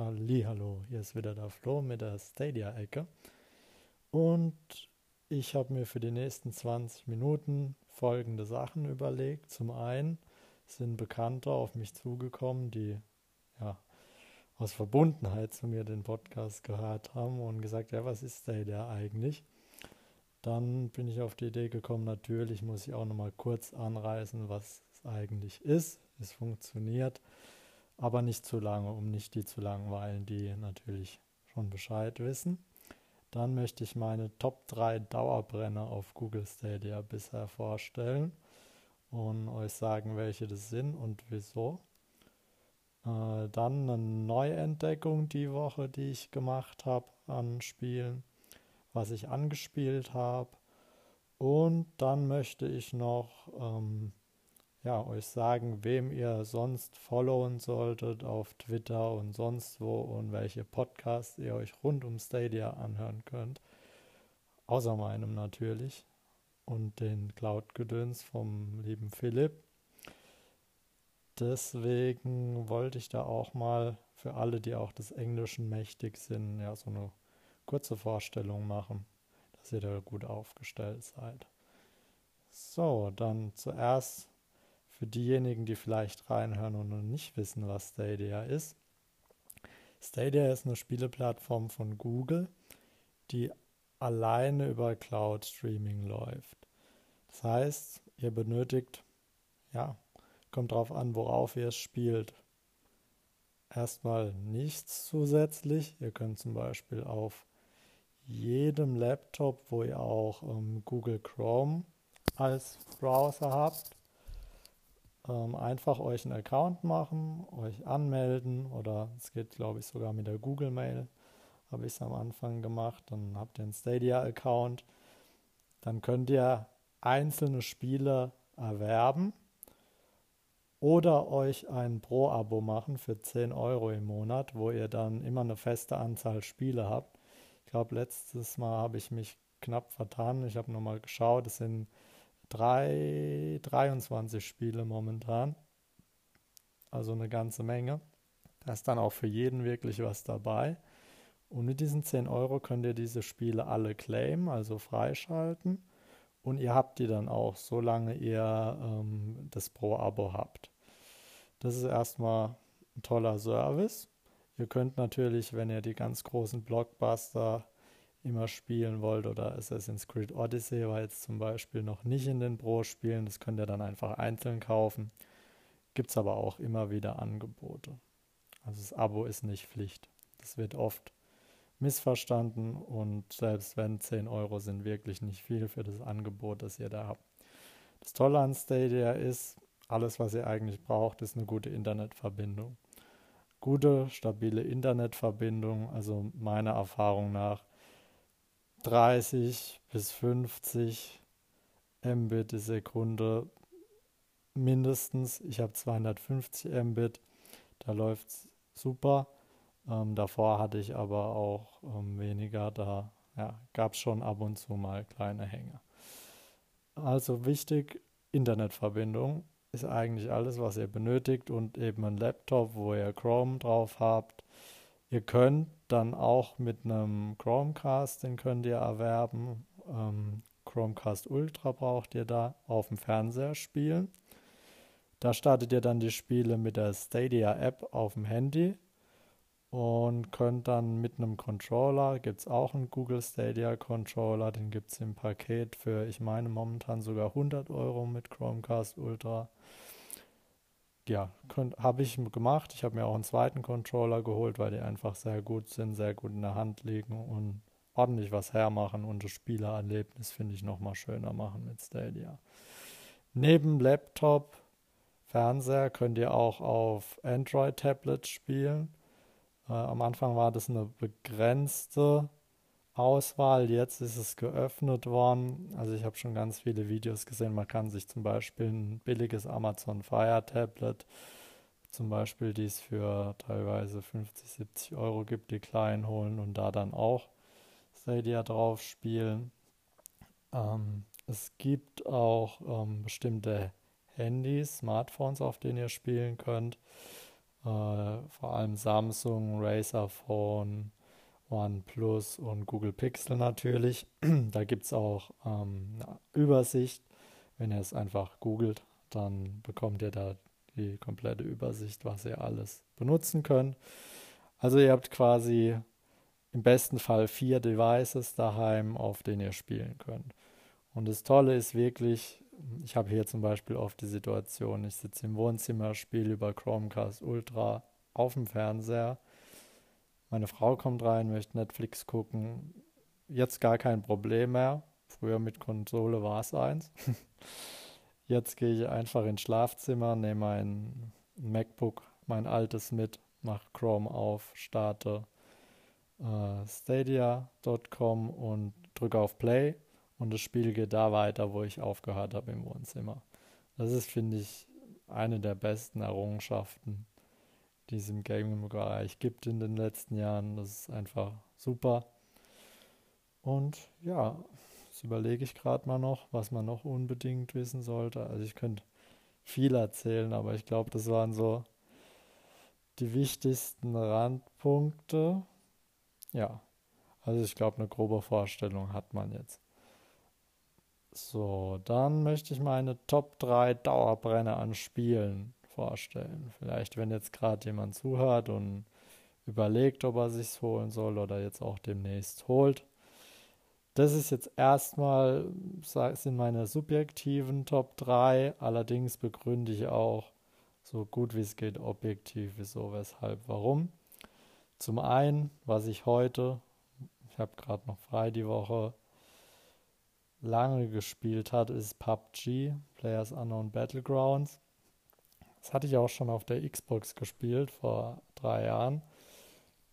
Hallo, hier ist wieder der Flo mit der Stadia-Ecke. Und ich habe mir für die nächsten 20 Minuten folgende Sachen überlegt. Zum einen sind Bekannte auf mich zugekommen, die ja aus Verbundenheit zu mir den Podcast gehört haben und gesagt, ja, was ist Stadia eigentlich? Dann bin ich auf die Idee gekommen, natürlich muss ich auch nochmal kurz anreißen, was es eigentlich ist. Es funktioniert aber nicht zu lange, um nicht die zu langweilen, die natürlich schon Bescheid wissen. Dann möchte ich meine Top 3 Dauerbrenner auf Google Stadia bisher vorstellen und euch sagen, welche das sind und wieso. Äh, dann eine Neuentdeckung die Woche, die ich gemacht habe an Spielen, was ich angespielt habe. Und dann möchte ich noch ähm, ja, euch sagen, wem ihr sonst followen solltet auf Twitter und sonst wo und welche Podcasts ihr euch rund um Stadia anhören könnt. Außer meinem natürlich und den Cloud-Gedöns vom lieben Philipp. Deswegen wollte ich da auch mal für alle, die auch des Englischen mächtig sind, ja, so eine kurze Vorstellung machen, dass ihr da gut aufgestellt seid. So, dann zuerst für diejenigen, die vielleicht reinhören und noch nicht wissen, was Stadia ist. Stadia ist eine Spieleplattform von Google, die alleine über Cloud Streaming läuft. Das heißt, ihr benötigt, ja, kommt drauf an, worauf ihr es spielt. Erstmal nichts zusätzlich. Ihr könnt zum Beispiel auf jedem Laptop, wo ihr auch ähm, Google Chrome als Browser habt, ähm, einfach euch einen Account machen, euch anmelden oder es geht, glaube ich, sogar mit der Google Mail. Habe ich es am Anfang gemacht. Dann habt ihr einen Stadia-Account. Dann könnt ihr einzelne Spiele erwerben oder euch ein Pro-Abo machen für 10 Euro im Monat, wo ihr dann immer eine feste Anzahl Spiele habt. Ich glaube, letztes Mal habe ich mich knapp vertan. Ich habe nochmal geschaut, es sind drei, 23 Spiele momentan. Also eine ganze Menge. Da ist dann auch für jeden wirklich was dabei. Und mit diesen 10 Euro könnt ihr diese Spiele alle claimen, also freischalten. Und ihr habt die dann auch, solange ihr ähm, das Pro-Abo habt. Das ist erstmal ein toller Service. Ihr könnt natürlich, wenn ihr die ganz großen Blockbuster immer spielen wollt oder Assassin's Creed Odyssey war jetzt zum Beispiel noch nicht in den Pro-Spielen, das könnt ihr dann einfach einzeln kaufen. Gibt es aber auch immer wieder Angebote. Also das Abo ist nicht Pflicht. Das wird oft missverstanden und selbst wenn 10 Euro sind wirklich nicht viel für das Angebot, das ihr da habt. Das Tolle an Stadia ist, alles, was ihr eigentlich braucht, ist eine gute Internetverbindung. Gute, stabile Internetverbindung, also meiner Erfahrung nach 30 bis 50 Mbit die Sekunde mindestens. Ich habe 250 Mbit, da läuft es super. Ähm, davor hatte ich aber auch ähm, weniger, da ja, gab es schon ab und zu mal kleine Hänge. Also wichtig, Internetverbindung ist eigentlich alles, was ihr benötigt und eben ein Laptop, wo ihr Chrome drauf habt, Ihr könnt dann auch mit einem Chromecast, den könnt ihr erwerben. Ähm, Chromecast Ultra braucht ihr da auf dem Fernseher spielen. Da startet ihr dann die Spiele mit der Stadia App auf dem Handy und könnt dann mit einem Controller, gibt es auch einen Google Stadia Controller, den gibt es im Paket für, ich meine momentan sogar 100 Euro mit Chromecast Ultra ja, habe ich gemacht. Ich habe mir auch einen zweiten Controller geholt, weil die einfach sehr gut sind, sehr gut in der Hand liegen und ordentlich was hermachen und das Spielererlebnis finde ich nochmal schöner machen mit Stadia. Neben Laptop, Fernseher könnt ihr auch auf Android-Tablets spielen. Äh, am Anfang war das eine begrenzte Auswahl. Jetzt ist es geöffnet worden. Also ich habe schon ganz viele Videos gesehen. Man kann sich zum Beispiel ein billiges Amazon Fire Tablet, zum Beispiel die es für teilweise 50, 70 Euro gibt, die kleinen holen und da dann auch Stadia drauf spielen. Ähm, es gibt auch ähm, bestimmte Handys, Smartphones, auf denen ihr spielen könnt. Äh, vor allem Samsung, Razer Phone, OnePlus und Google Pixel natürlich. da gibt es auch ähm, eine Übersicht. Wenn ihr es einfach googelt, dann bekommt ihr da die komplette Übersicht, was ihr alles benutzen könnt. Also ihr habt quasi im besten Fall vier Devices daheim, auf denen ihr spielen könnt. Und das Tolle ist wirklich, ich habe hier zum Beispiel oft die Situation, ich sitze im Wohnzimmer, spiele über Chromecast Ultra auf dem Fernseher. Meine Frau kommt rein, möchte Netflix gucken. Jetzt gar kein Problem mehr. Früher mit Konsole war es eins. Jetzt gehe ich einfach ins Schlafzimmer, nehme mein MacBook, mein altes mit, mache Chrome auf, starte äh, stadia.com und drücke auf Play und das Spiel geht da weiter, wo ich aufgehört habe im Wohnzimmer. Das ist, finde ich, eine der besten Errungenschaften, die es im Gaming-Bereich gibt in den letzten Jahren. Das ist einfach super. Und ja, das überlege ich gerade mal noch, was man noch unbedingt wissen sollte. Also ich könnte viel erzählen, aber ich glaube, das waren so die wichtigsten Randpunkte. Ja, also ich glaube, eine grobe Vorstellung hat man jetzt. So, dann möchte ich meine Top 3 Dauerbrenner an Spielen vorstellen. Vielleicht, wenn jetzt gerade jemand zuhört und überlegt, ob er sich's holen soll oder jetzt auch demnächst holt. Das ist jetzt erstmal, sind meine subjektiven Top 3, allerdings begründe ich auch so gut wie es geht objektiv, wieso, weshalb, warum. Zum einen, was ich heute, ich habe gerade noch frei die Woche, lange gespielt hat, ist PUBG, Players Unknown Battlegrounds. Das hatte ich auch schon auf der Xbox gespielt vor drei Jahren.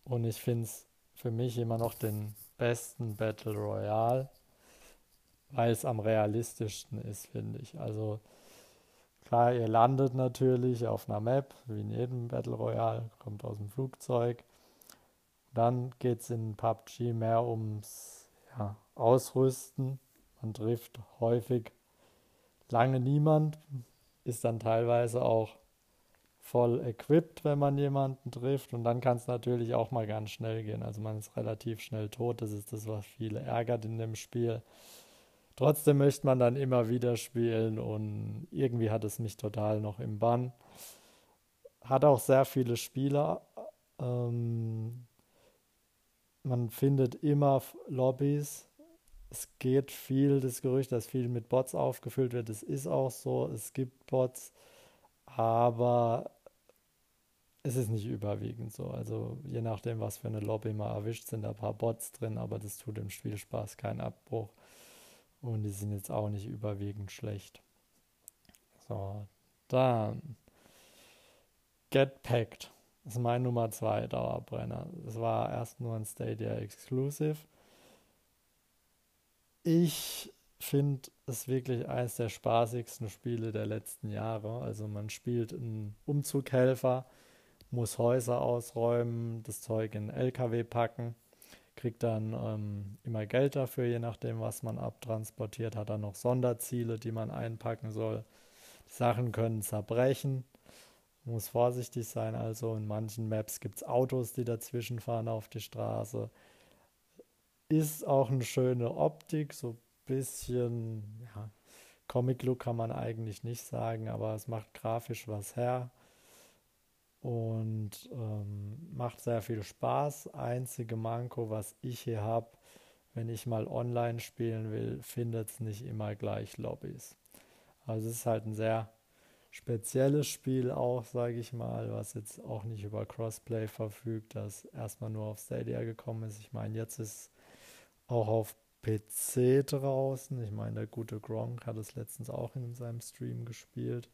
Und ich finde es für mich immer noch den besten Battle Royale, weil es am realistischsten ist, finde ich. Also klar, ihr landet natürlich auf einer Map, wie in jedem Battle Royale, kommt aus dem Flugzeug dann geht es in PUBG mehr ums ja, Ausrüsten. Man trifft häufig lange niemand, ist dann teilweise auch voll equipped, wenn man jemanden trifft. Und dann kann es natürlich auch mal ganz schnell gehen. Also man ist relativ schnell tot. Das ist das, was viele ärgert in dem Spiel. Trotzdem möchte man dann immer wieder spielen und irgendwie hat es mich total noch im Bann. Hat auch sehr viele Spieler. Ähm, man findet immer Lobbys. Es geht viel, das Gerücht, dass viel mit Bots aufgefüllt wird. Es ist auch so, es gibt Bots, aber es ist nicht überwiegend so. Also je nachdem, was für eine Lobby man erwischt, sind da ein paar Bots drin, aber das tut dem Spielspaß keinen Abbruch. Und die sind jetzt auch nicht überwiegend schlecht. So, dann Get Packed. Das ist mein Nummer 2 Dauerbrenner. Das war erst nur ein Stadia Exclusive. Ich finde es wirklich eines der spaßigsten Spiele der letzten Jahre. Also man spielt einen Umzughelfer, muss Häuser ausräumen, das Zeug in LKW packen, kriegt dann ähm, immer Geld dafür, je nachdem, was man abtransportiert, hat dann noch Sonderziele, die man einpacken soll. Die Sachen können zerbrechen muss vorsichtig sein. Also in manchen Maps gibt es Autos, die dazwischen fahren auf die Straße. Ist auch eine schöne Optik, so bisschen, ja, Comic-Look kann man eigentlich nicht sagen, aber es macht grafisch was her und ähm, macht sehr viel Spaß. Einzige Manko, was ich hier habe, wenn ich mal online spielen will, findet es nicht immer gleich Lobbys. Also es ist halt ein sehr spezielles Spiel auch, sage ich mal, was jetzt auch nicht über Crossplay verfügt, das erstmal nur auf Stadia gekommen ist. Ich meine, jetzt ist auch auf PC draußen. Ich meine, der gute Gronk hat es letztens auch in seinem Stream gespielt.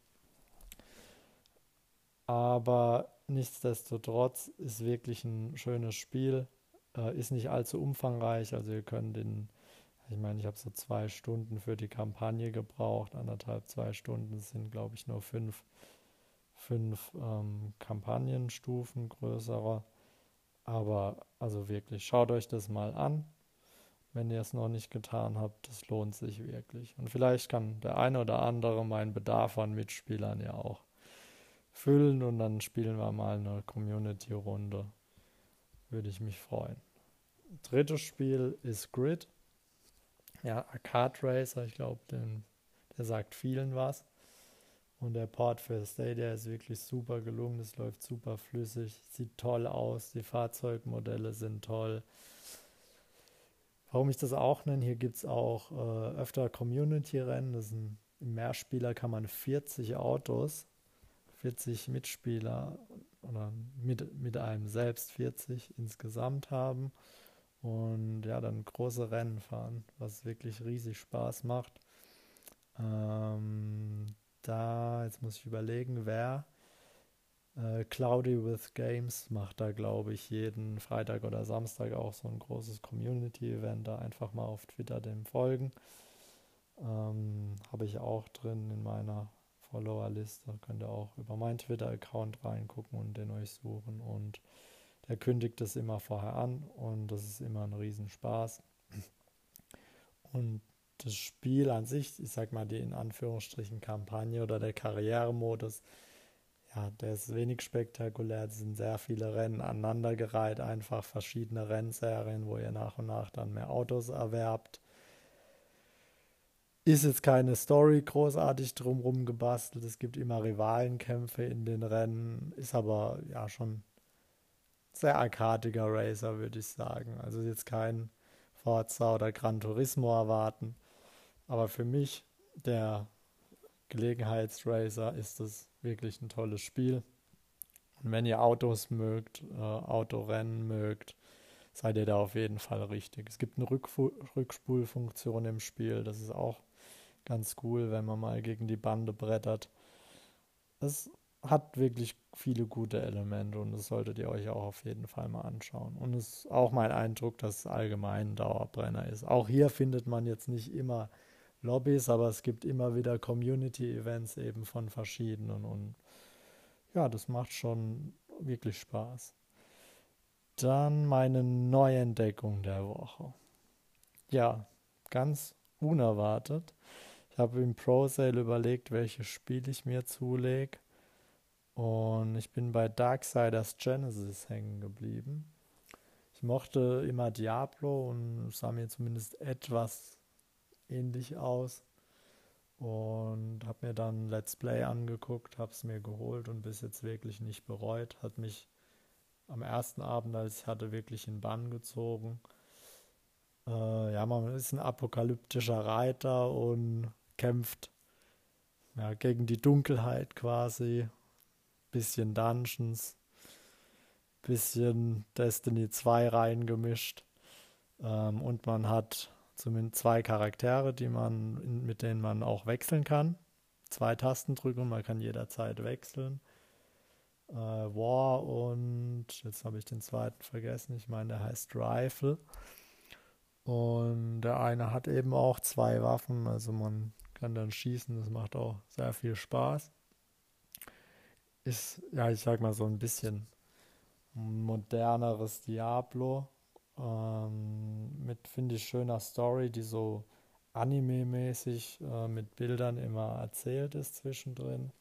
Aber nichtsdestotrotz ist wirklich ein schönes Spiel. Äh, ist nicht allzu umfangreich, also ihr könnt den ich meine, ich habe so zwei Stunden für die Kampagne gebraucht, anderthalb, zwei Stunden sind, glaube ich, nur fünf, fünf ähm, Kampagnenstufen größere. Aber also wirklich, schaut euch das mal an, wenn ihr es noch nicht getan habt. Das lohnt sich wirklich. Und vielleicht kann der eine oder andere meinen Bedarf an Mitspielern ja auch füllen und dann spielen wir mal eine Community-Runde. Würde ich mich freuen. Drittes Spiel ist Grid. Ja, Arcade Racer, ich glaube, der sagt vielen was. Und der Port für Stadia ist wirklich super gelungen. Es läuft super flüssig, sieht toll aus. Die Fahrzeugmodelle sind toll. Warum ich das auch nenne, hier gibt es auch äh, öfter Community-Rennen. Das sind, Im Mehrspieler kann man 40 Autos, 40 Mitspieler oder mit, mit einem selbst 40 insgesamt haben. Und ja, dann große Rennen fahren, was wirklich riesig Spaß macht. Ähm, da, jetzt muss ich überlegen, wer. Äh, Cloudy with Games macht da, glaube ich, jeden Freitag oder Samstag auch so ein großes Community-Event. Da einfach mal auf Twitter dem folgen. Ähm, Habe ich auch drin in meiner Follower-Liste. Könnt ihr auch über meinen Twitter-Account reingucken und den euch suchen. Und der kündigt das immer vorher an und das ist immer ein Riesenspaß. Und das Spiel an sich, ich sag mal die in Anführungsstrichen Kampagne oder der Karrieremodus, ja, der ist wenig spektakulär. Es sind sehr viele Rennen aneinandergereiht, einfach verschiedene Rennserien, wo ihr nach und nach dann mehr Autos erwerbt. Ist jetzt keine Story großartig drumherum gebastelt. Es gibt immer Rivalenkämpfe in den Rennen, ist aber ja schon sehr arkadiger Racer, würde ich sagen. Also jetzt kein Forza oder Gran Turismo erwarten. Aber für mich, der Gelegenheitsracer, ist es wirklich ein tolles Spiel. Und wenn ihr Autos mögt, äh, Autorennen mögt, seid ihr da auf jeden Fall richtig. Es gibt eine Rückfu Rückspulfunktion im Spiel, das ist auch ganz cool, wenn man mal gegen die Bande brettert. Es hat wirklich viele gute Elemente und das solltet ihr euch auch auf jeden Fall mal anschauen. Und es ist auch mein Eindruck, dass es allgemein ein Dauerbrenner ist. Auch hier findet man jetzt nicht immer Lobbys, aber es gibt immer wieder Community-Events eben von verschiedenen und ja, das macht schon wirklich Spaß. Dann meine Neuentdeckung der Woche. Ja, ganz unerwartet. Ich habe im Pro Sale überlegt, welches Spiel ich mir zulege. Und ich bin bei Darksiders Genesis hängen geblieben. Ich mochte immer Diablo und sah mir zumindest etwas ähnlich aus. Und habe mir dann Let's Play angeguckt, habe es mir geholt und bis jetzt wirklich nicht bereut. Hat mich am ersten Abend, als ich hatte, wirklich in Bann gezogen. Äh, ja, man ist ein apokalyptischer Reiter und kämpft ja, gegen die Dunkelheit quasi. Bisschen Dungeons, bisschen Destiny 2 reingemischt. Ähm, und man hat zumindest zwei Charaktere, die man, mit denen man auch wechseln kann. Zwei Tasten drücken man kann jederzeit wechseln. Äh, War und jetzt habe ich den zweiten vergessen. Ich meine, der heißt Rifle. Und der eine hat eben auch zwei Waffen, also man kann dann schießen, das macht auch sehr viel Spaß. Ist, ja, ich sag mal so ein bisschen moderneres Diablo. Ähm, mit, finde ich, schöner Story, die so anime-mäßig äh, mit Bildern immer erzählt ist zwischendrin.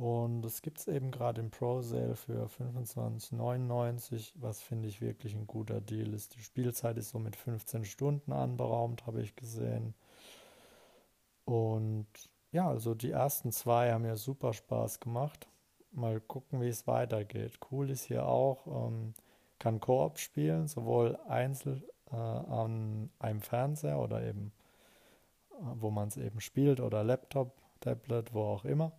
Und das gibt es eben gerade im Pro Sale für 25,99, was finde ich wirklich ein guter Deal ist. Die Spielzeit ist so mit 15 Stunden anberaumt, habe ich gesehen. Und ja, also die ersten zwei haben mir super Spaß gemacht. Mal gucken, wie es weitergeht. Cool ist hier auch, ähm, kann Koop spielen, sowohl einzeln äh, an einem Fernseher oder eben, äh, wo man es eben spielt, oder Laptop, Tablet, wo auch immer.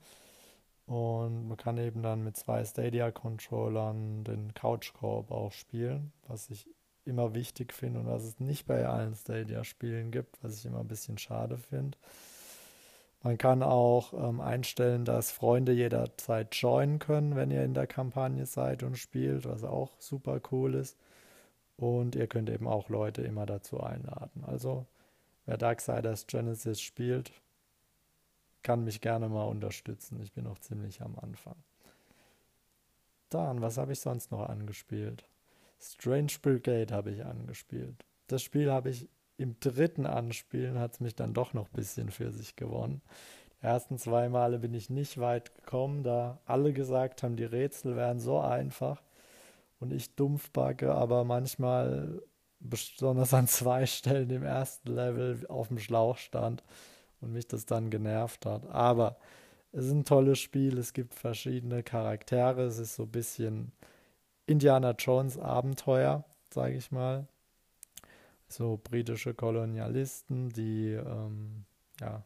Und man kann eben dann mit zwei Stadia-Controllern den Couch-Koop auch spielen, was ich immer wichtig finde und was es nicht bei allen Stadia-Spielen gibt, was ich immer ein bisschen schade finde. Man kann auch ähm, einstellen, dass Freunde jederzeit joinen können, wenn ihr in der Kampagne seid und spielt, was auch super cool ist. Und ihr könnt eben auch Leute immer dazu einladen. Also, wer Darksiders Genesis spielt, kann mich gerne mal unterstützen. Ich bin noch ziemlich am Anfang. Dann, was habe ich sonst noch angespielt? Strange Brigade habe ich angespielt. Das Spiel habe ich im dritten Anspielen hat es mich dann doch noch ein bisschen für sich gewonnen. ersten zwei Male bin ich nicht weit gekommen, da alle gesagt haben, die Rätsel wären so einfach und ich dumpfbacke, aber manchmal, besonders an zwei Stellen im ersten Level, auf dem Schlauch stand und mich das dann genervt hat. Aber es ist ein tolles Spiel, es gibt verschiedene Charaktere, es ist so ein bisschen Indiana Jones Abenteuer, sage ich mal. So britische Kolonialisten, die ähm, ja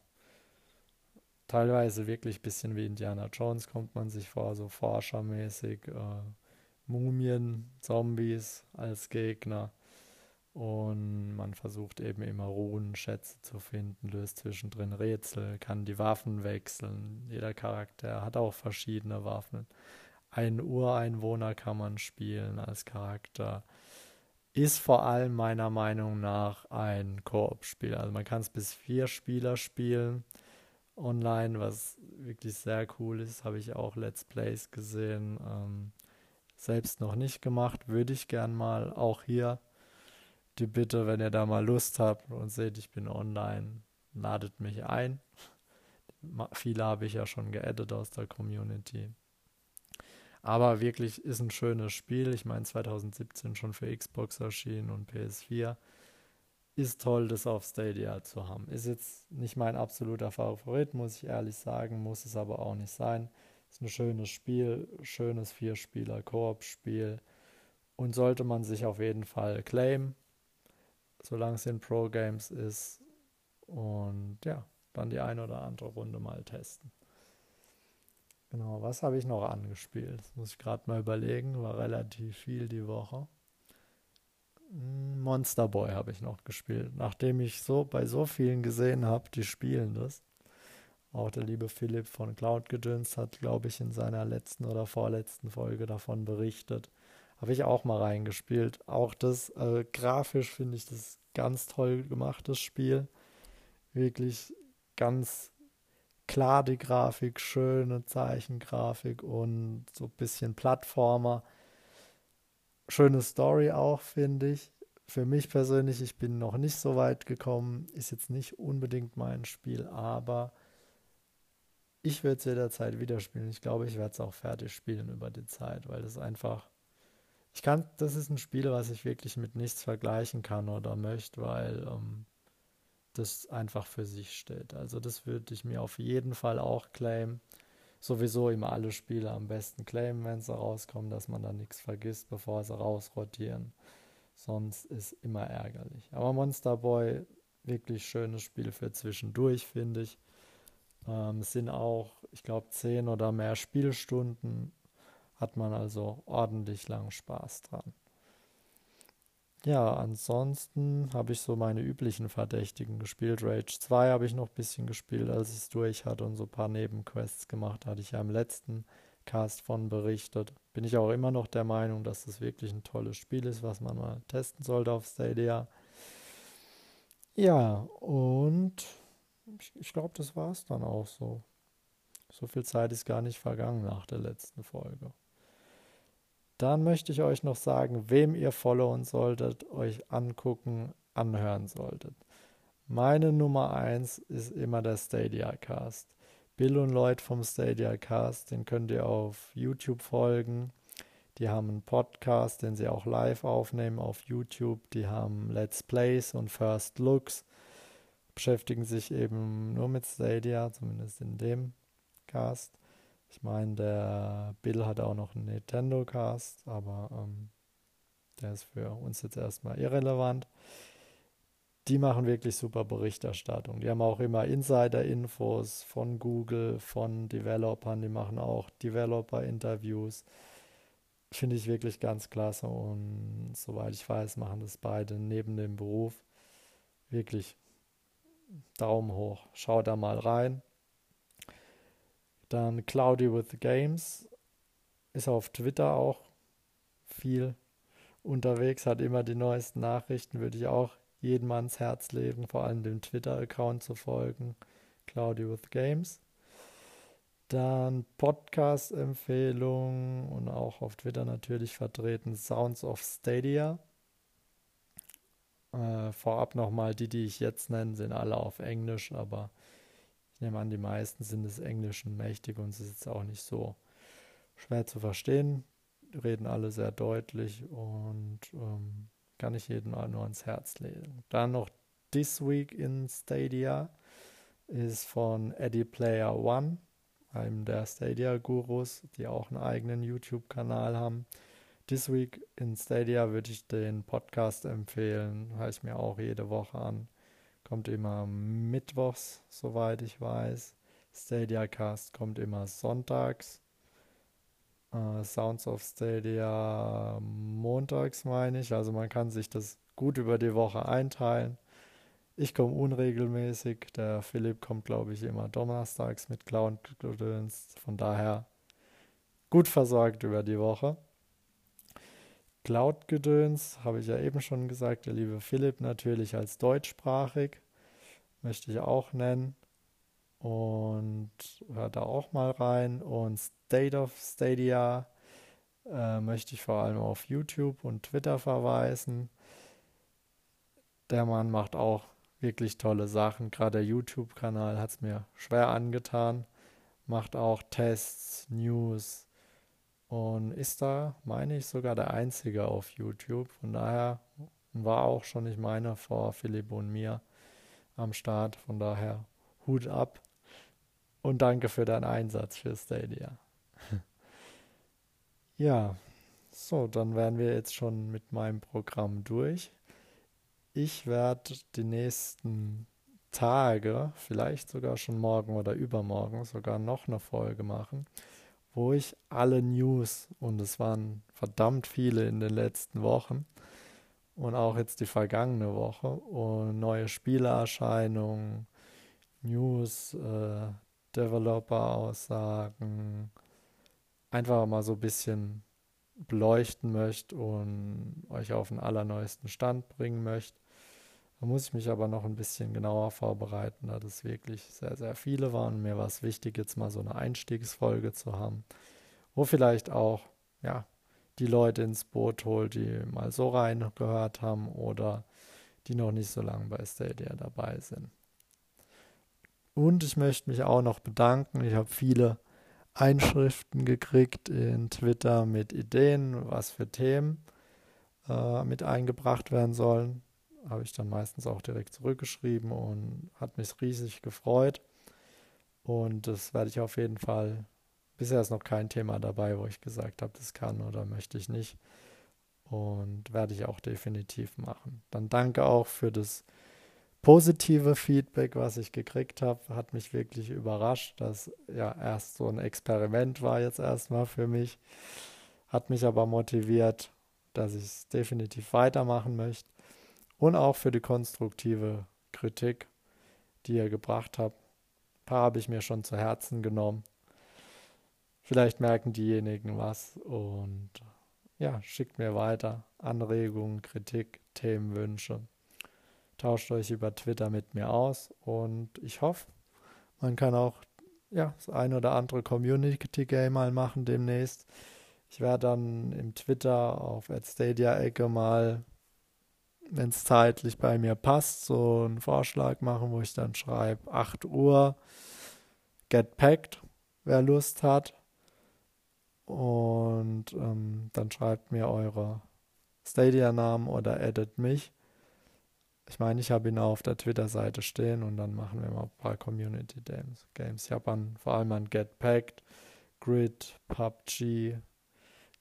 teilweise wirklich ein bisschen wie Indiana Jones kommt man sich vor, so forschermäßig, äh, Mumien, Zombies als Gegner. Und man versucht eben immer Runenschätze zu finden, löst zwischendrin Rätsel, kann die Waffen wechseln. Jeder Charakter hat auch verschiedene Waffen. Einen Ureinwohner kann man spielen als Charakter. Ist vor allem meiner Meinung nach ein Koop-Spiel. Also man kann es bis vier Spieler spielen online, was wirklich sehr cool ist. Habe ich auch Let's Plays gesehen. Ähm, selbst noch nicht gemacht, würde ich gern mal. Auch hier die Bitte, wenn ihr da mal Lust habt und seht, ich bin online, ladet mich ein. Viele habe ich ja schon geaddet aus der Community. Aber wirklich ist ein schönes Spiel. Ich meine, 2017 schon für Xbox erschienen und PS4 ist toll, das auf Stadia zu haben. Ist jetzt nicht mein absoluter Favorit, muss ich ehrlich sagen, muss es aber auch nicht sein. Ist ein schönes Spiel, schönes Vierspieler-Koop-Spiel und sollte man sich auf jeden Fall claimen, solange es in Pro-Games ist. Und ja, dann die eine oder andere Runde mal testen. Genau, was habe ich noch angespielt? Das muss ich gerade mal überlegen, war relativ viel die Woche. Monster Boy habe ich noch gespielt, nachdem ich so bei so vielen gesehen habe, die spielen das. Auch der liebe Philipp von Cloud Gedöns hat, glaube ich, in seiner letzten oder vorletzten Folge davon berichtet. Habe ich auch mal reingespielt. Auch das äh, grafisch finde ich das ganz toll gemachtes Spiel. Wirklich ganz klar die Grafik, schöne Zeichengrafik und so ein bisschen Plattformer schöne Story auch, finde ich. Für mich persönlich, ich bin noch nicht so weit gekommen, ist jetzt nicht unbedingt mein Spiel, aber ich würde es jederzeit wieder spielen. Ich glaube, ich werde es auch fertig spielen über die Zeit, weil das einfach. Ich kann, das ist ein Spiel, was ich wirklich mit nichts vergleichen kann oder möchte, weil ähm, das einfach für sich steht. Also das würde ich mir auf jeden Fall auch claimen sowieso immer alle Spiele am besten claimen, wenn sie rauskommen, dass man da nichts vergisst, bevor sie rausrotieren. Sonst ist immer ärgerlich. Aber Monster Boy, wirklich schönes Spiel für zwischendurch, finde ich. Ähm, es sind auch, ich glaube, zehn oder mehr Spielstunden. Hat man also ordentlich lang Spaß dran. Ja, ansonsten habe ich so meine üblichen Verdächtigen gespielt. Rage 2 habe ich noch ein bisschen gespielt, als ich es durch hatte und so ein paar Nebenquests gemacht. Hatte ich ja im letzten Cast von berichtet. Bin ich auch immer noch der Meinung, dass das wirklich ein tolles Spiel ist, was man mal testen sollte auf Stadia. Ja, und ich, ich glaube, das war es dann auch so. So viel Zeit ist gar nicht vergangen nach der letzten Folge. Dann möchte ich euch noch sagen, wem ihr followen solltet, euch angucken, anhören solltet. Meine Nummer 1 ist immer der Stadia Cast. Bill und Lloyd vom Stadia Cast, den könnt ihr auf YouTube folgen. Die haben einen Podcast, den sie auch live aufnehmen auf YouTube. Die haben Let's Plays und First Looks. Beschäftigen sich eben nur mit Stadia, zumindest in dem Cast. Ich meine, der Bill hat auch noch einen Nintendo Cast, aber ähm, der ist für uns jetzt erstmal irrelevant. Die machen wirklich super Berichterstattung. Die haben auch immer Insider-Infos von Google, von Developern. Die machen auch Developer-Interviews. Finde ich wirklich ganz klasse. Und soweit ich weiß, machen das beide neben dem Beruf. Wirklich Daumen hoch. Schaut da mal rein. Dann Cloudy with Games ist auf Twitter auch viel unterwegs, hat immer die neuesten Nachrichten, würde ich auch jedem ans Herz legen, vor allem dem Twitter-Account zu folgen. Cloudy with Games. Dann Podcast-Empfehlung und auch auf Twitter natürlich vertreten Sounds of Stadia. Äh, vorab nochmal, die, die ich jetzt nenne, sind alle auf Englisch, aber nehme an, die meisten sind des Englischen mächtig und es ist jetzt auch nicht so schwer zu verstehen. Reden alle sehr deutlich und ähm, kann ich jedem nur ans Herz legen. Dann noch This Week in Stadia ist von Eddie Player One, einem der Stadia-Gurus, die auch einen eigenen YouTube-Kanal haben. This Week in Stadia würde ich den Podcast empfehlen, höre ich mir auch jede Woche an. Kommt immer mittwochs, soweit ich weiß. Stadia Cast kommt immer sonntags. Uh, Sounds of Stadia montags, meine ich. Also man kann sich das gut über die Woche einteilen. Ich komme unregelmäßig. Der Philipp kommt, glaube ich, immer donnerstags mit Clown Gedöns. Von daher gut versorgt über die Woche. Cloud-Gedöns habe ich ja eben schon gesagt. Der liebe Philipp natürlich als deutschsprachig. Möchte ich auch nennen. Und hört da auch mal rein. Und State of Stadia äh, möchte ich vor allem auf YouTube und Twitter verweisen. Der Mann macht auch wirklich tolle Sachen. Gerade der YouTube-Kanal hat es mir schwer angetan. Macht auch Tests, News und ist da, meine ich, sogar der Einzige auf YouTube. Von daher war auch schon, ich meine, vor Philipp und mir am Start. Von daher Hut ab und danke für deinen Einsatz für Stadia. ja, so, dann wären wir jetzt schon mit meinem Programm durch. Ich werde die nächsten Tage, vielleicht sogar schon morgen oder übermorgen, sogar noch eine Folge machen, wo ich alle News, und es waren verdammt viele in den letzten Wochen, und auch jetzt die vergangene Woche, und neue Spielererscheinungen, News, äh, Developer-Aussagen, einfach mal so ein bisschen beleuchten möchte und euch auf den allerneuesten Stand bringen möchte. Da muss ich mich aber noch ein bisschen genauer vorbereiten, da das wirklich sehr, sehr viele waren. Mir war es wichtig, jetzt mal so eine Einstiegsfolge zu haben, wo vielleicht auch, ja, die Leute ins Boot holt, die mal so reingehört haben oder die noch nicht so lange bei Stadia dabei sind. Und ich möchte mich auch noch bedanken. Ich habe viele Einschriften gekriegt in Twitter mit Ideen, was für Themen äh, mit eingebracht werden sollen habe ich dann meistens auch direkt zurückgeschrieben und hat mich riesig gefreut. Und das werde ich auf jeden Fall. Bisher ist noch kein Thema dabei, wo ich gesagt habe, das kann oder möchte ich nicht. Und werde ich auch definitiv machen. Dann danke auch für das positive Feedback, was ich gekriegt habe. Hat mich wirklich überrascht, dass ja erst so ein Experiment war jetzt erstmal für mich. Hat mich aber motiviert, dass ich es definitiv weitermachen möchte und auch für die konstruktive Kritik, die ihr gebracht habt. Ein paar habe ich mir schon zu Herzen genommen. Vielleicht merken diejenigen was und ja, schickt mir weiter Anregungen, Kritik, Themenwünsche. Tauscht euch über Twitter mit mir aus und ich hoffe, man kann auch ja, das ein oder andere Community Game mal machen demnächst. Ich werde dann im Twitter auf Stadia-Ecke mal wenn es zeitlich bei mir passt, so einen Vorschlag machen, wo ich dann schreibe, 8 Uhr, get packed, wer Lust hat. Und ähm, dann schreibt mir eure Stadia-Namen oder edit mich. Ich meine, ich habe ihn auf der Twitter-Seite stehen und dann machen wir mal ein paar Community Games. Ich habe vor allem an Get Packed, Grid, PUBG,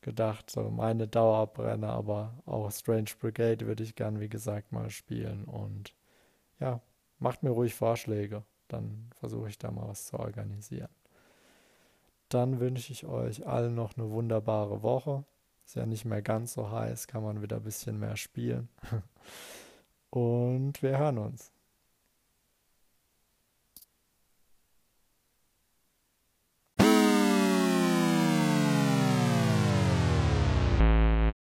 gedacht, so meine Dauerbrenner, aber auch Strange Brigade würde ich gern, wie gesagt, mal spielen. Und ja, macht mir ruhig Vorschläge. Dann versuche ich da mal was zu organisieren. Dann wünsche ich euch allen noch eine wunderbare Woche. Ist ja nicht mehr ganz so heiß, kann man wieder ein bisschen mehr spielen. Und wir hören uns.